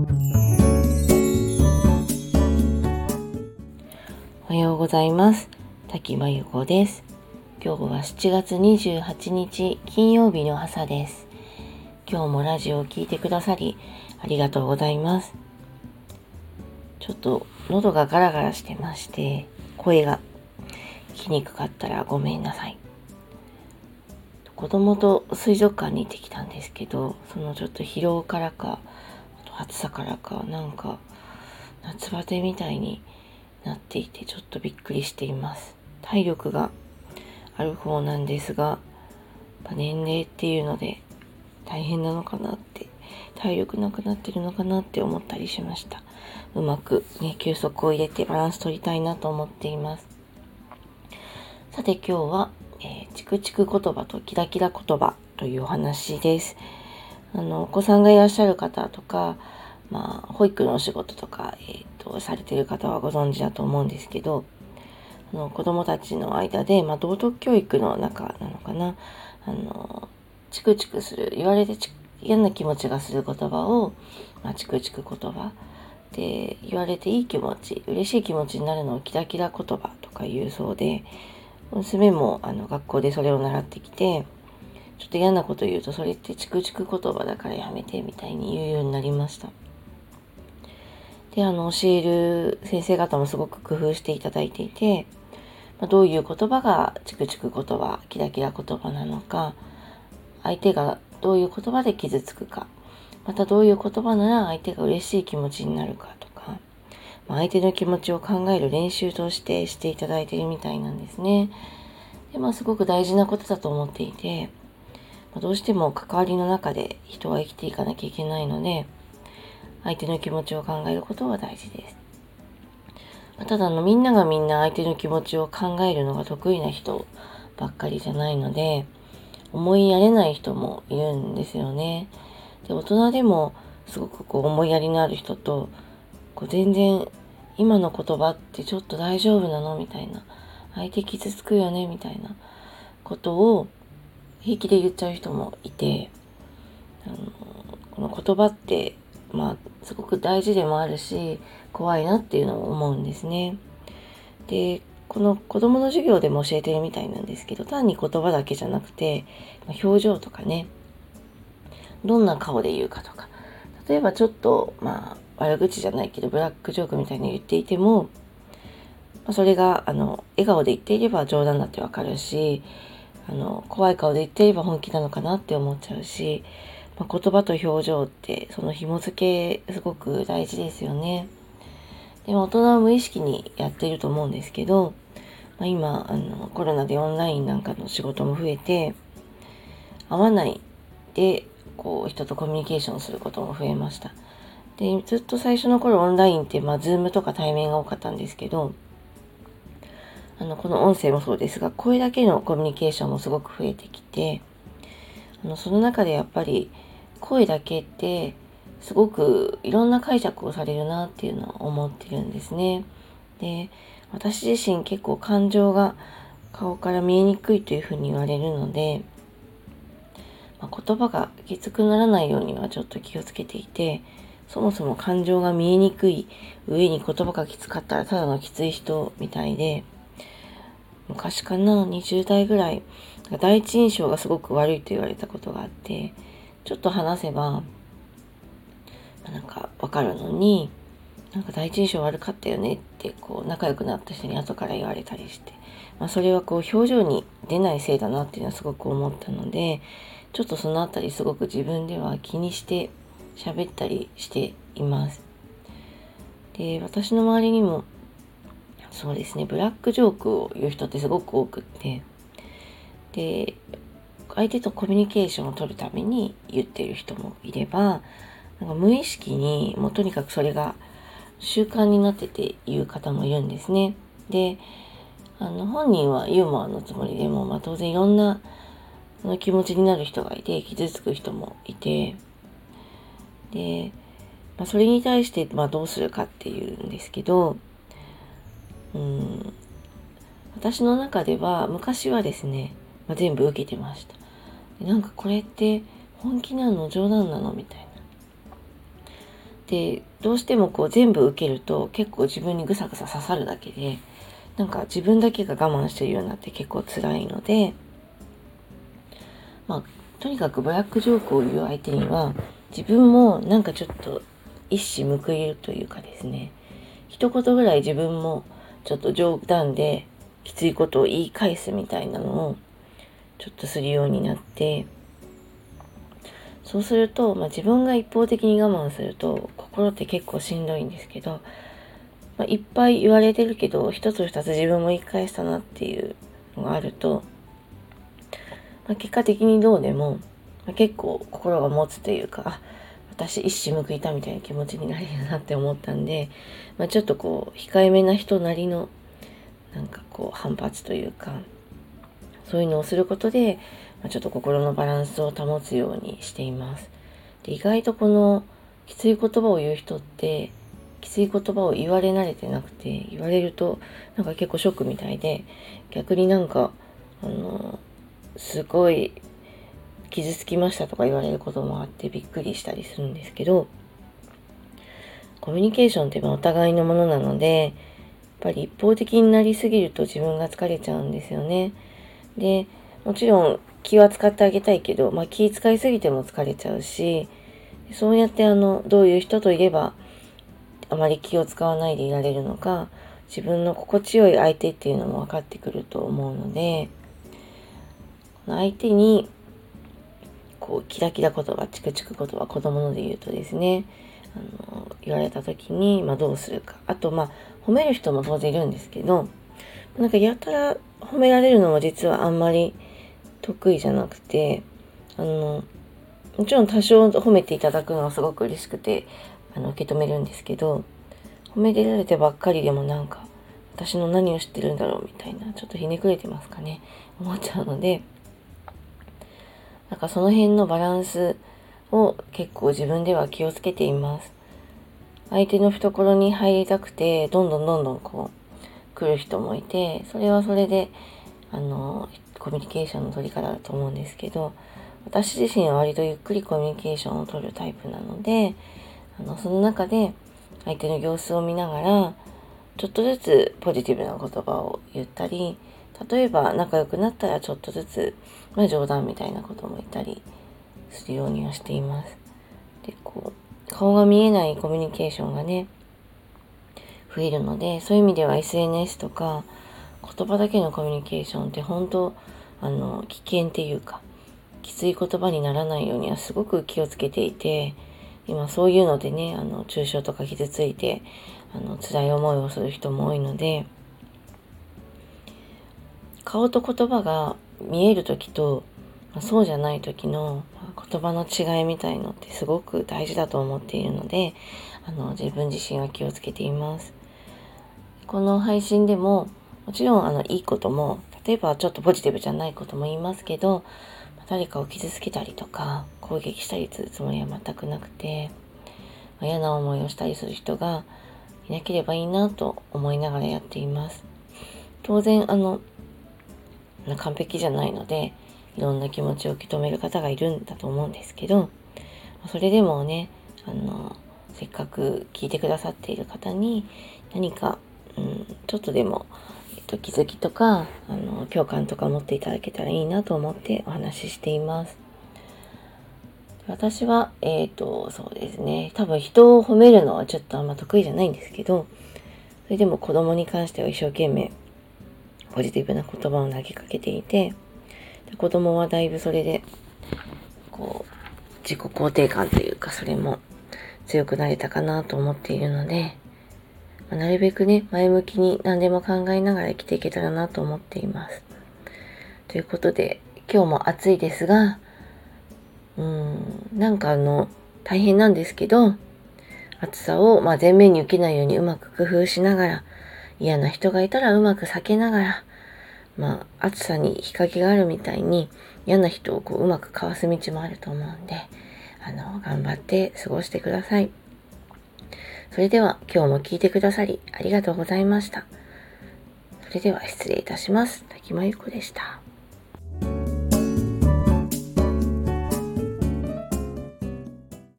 おはようございます。滝真由子です。今日は7月28日金曜日の朝です。今日もラジオを聴いてくださりありがとうございます。ちょっと喉がガラガラしてまして声が聞きにくかったらごめんなさい。子供と水族館に行ってきたんですけどそのちょっと疲労からか暑さからかなんか夏バテみたいになっていてちょっとびっくりしています。体力がある方なんですが年齢っていうので大変なのかなって体力なくなってるのかなって思ったりしました。うまくね休息を入れてバランス取りたいなと思っています。さて今日は、えー、チクチク言葉とキラキラ言葉というお話です。あのお子さんがいらっしゃる方とかまあ、保育のお仕事とか、えーと、されてる方はご存知だと思うんですけどあの子供たちの間で、まあ、道徳教育の中なのかな。あのチクチクする言われて嫌な気持ちがする言葉を、まあ、チクチク言葉。で言われていい気持ち嬉しい気持ちになるのをキラキラ言葉とか言うそうで娘もあの学校でそれを習ってきてちょっと嫌なこと言うとそれってチクチク言葉だからやめてみたいに言うようになりました。で、あの、教える先生方もすごく工夫していただいていて、ま、どういう言葉がチクチク言葉、キラキラ言葉なのか、相手がどういう言葉で傷つくか、またどういう言葉なら相手が嬉しい気持ちになるかとか、ま、相手の気持ちを考える練習としてしていただいているみたいなんですね。で、まあ、すごく大事なことだと思っていて、どうしても関わりの中で人は生きていかなきゃいけないので、相手の気持ちを考えることは大事です。ただのみんながみんな相手の気持ちを考えるのが得意な人ばっかりじゃないので、思いやれない人もいるんですよね。で、大人でもすごくこう思いやりのある人と、こう全然今の言葉ってちょっと大丈夫なのみたいな。相手傷つくよねみたいなことを平気で言っちゃう人もいて、あのこの言葉ってまあ、すごく大事でもあるし、怖いなっていうのを思うんですね。で、この子供の授業でも教えてるみたいなんですけど、単に言葉だけじゃなくて、表情とかね、どんな顔で言うかとか、例えばちょっと、まあ、悪口じゃないけど、ブラックジョークみたいに言っていても、それが、あの、笑顔で言っていれば冗談だってわかるし、あの、怖い顔で言ってれば本気なのかなって思っちゃうし、まあ、言葉と表情ってその紐付けすごく大事ですよね。でも大人は無意識にやっていると思うんですけど、まあ、今あのコロナでオンラインなんかの仕事も増えて会わないでこう人とコミュニケーションすることも増えました。でずっと最初の頃オンラインってまあ Zoom とか対面が多かったんですけどあのこの音声もそうですが声だけのコミュニケーションもすごく増えてきてあのその中でやっぱり声だけってすごくいろんな解釈をされるなっていうのは思ってるんですね。で、私自身結構感情が顔から見えにくいというふうに言われるので、まあ、言葉がきつくならないようにはちょっと気をつけていて、そもそも感情が見えにくい上に言葉がきつかったらただのきつい人みたいで、昔かな、20代ぐらい、第一印象がすごく悪いと言われたことがあって、ちょっと話せば、なんかわかるのに、なんか第一印象悪かったよねって、こう仲良くなった人に後から言われたりして、まあそれはこう表情に出ないせいだなっていうのはすごく思ったので、ちょっとそのあたりすごく自分では気にして喋ったりしています。で、私の周りにも、そうですね、ブラックジョークを言う人ってすごく多くって、で、相手とコミュニケーションを取るために言ってる人もいれば、なんか無意識にもうとにかくそれが習慣になってて言う方もいるんですね。で、あの本人はユーモアのつもりでも、まあ、当然いろんなの気持ちになる人がいて、傷つく人もいて、で、まあ、それに対して、まあ、どうするかっていうんですけど、うん、私の中では昔はですね、まあ、全部受けてました。なんかこれって本気なの冗談なのみたいな。でどうしてもこう全部受けると結構自分にぐさぐさ刺さるだけでなんか自分だけが我慢してるようになって結構辛いのでまあとにかくブラックジョークを言う相手には自分もなんかちょっと一矢報いるというかですね一言ぐらい自分もちょっと冗談できついことを言い返すみたいなのをちょっとするようになってそうすると、まあ、自分が一方的に我慢すると心って結構しんどいんですけど、まあ、いっぱい言われてるけど一つ二つ自分も言い返したなっていうのがあると、まあ、結果的にどうでも、ま結構心が持つというか私一矢報いたみたいな気持ちになれるなって思ったんで、まちょっとこう控えめな人なりのなんかこう反発というかそういうのをすることで、まあ、ちょっと心のバランスを保つようにしています。で意外とこのきつい言葉を言う人ってきつい言葉を言われ慣れてなくて言われるとなんか結構ショックみたいで逆になんかあのすごい傷つきましたとか言われることもあってびっくりしたりするんですけどコミュニケーションってお互いのものなのでやっぱり一方的になりすぎると自分が疲れちゃうんですよね。でもちろん気は使ってあげたいけど、まあ、気使いすぎても疲れちゃうしそうやってあのどういう人といればあまり気を使わないでいられるのか自分の心地よい相手っていうのも分かってくると思うので相手にこうキラキラ言葉チクチク言葉子供ので言うとですねあの言われた時に、まあ、どうするか。あとまあ褒める人も当然いるんですけどなんかやたら褒められるのも実はあんまり得意じゃなくてあのもちろん多少褒めていただくのはすごく嬉しくてあの受け止めるんですけど褒められてばっかりでもなんか私の何を知ってるんだろうみたいなちょっとひねくれてますかね。思っちゃうのでなんかその辺のバランスを結構自分では気をつけています。相手の懐に入りたくて、どんどんどんどんこう、来る人もいて、それはそれで、あの、コミュニケーションの取り方だと思うんですけど、私自身は割とゆっくりコミュニケーションを取るタイプなので、あの、その中で相手の様子を見ながら、ちょっとずつポジティブな言葉を言ったり、例えば仲良くなったらちょっとずつ、まあ、冗談みたいなことも言ったりするようにはしています。で、こう、顔が見えないコミュニケーションがね、増えるので、そういう意味では SNS とか、言葉だけのコミュニケーションって本当、あの、危険っていうか、きつい言葉にならないようにはすごく気をつけていて、今そういうのでね、あの、抽象とか傷ついて、あの、辛い思いをする人も多いので、顔と言葉が見える時と、ま、そうじゃない時の、言葉の違いみたいのってすごく大事だと思っているのであの自分自身は気をつけています。この配信でももちろんあのいいことも例えばちょっとポジティブじゃないことも言いますけど誰かを傷つけたりとか攻撃したりするつもりは全くなくて、嫌な思いをしたりする人がいなければいいなと思いながらやっています。当然あの完璧じゃないのでいろんな気持ちを受け止める方がいるんだと思うんですけどそれでもねあのせっかく聞いてくださっている方に何か、うん、ちょっとでも、えっと、気づきとかあの共感とか持っていただけたらいいなと思ってお話ししています。私は、えっ、ー、と、そうですね。多分人を褒めるのはちょっとあんま得意じゃないんですけど、それでも子供に関しては一生懸命ポジティブな言葉を投げかけていて、で子供はだいぶそれで、こう、自己肯定感というか、それも強くなれたかなと思っているので、まなるべくね、前向きに何でも考えながら生きていけたらなと思っています。ということで、今日も暑いですが、うーん、なんかあの、大変なんですけど、暑さを、まあ、前面に受けないようにうまく工夫しながら、嫌な人がいたらうまく避けながら、まあ、暑さに日陰があるみたいに嫌な人をこううまくかわす道もあると思うんで、あの、頑張って過ごしてください。それでは今日も聞いてくださりありがとうございました。それでは失礼いたします。滝真由子でした。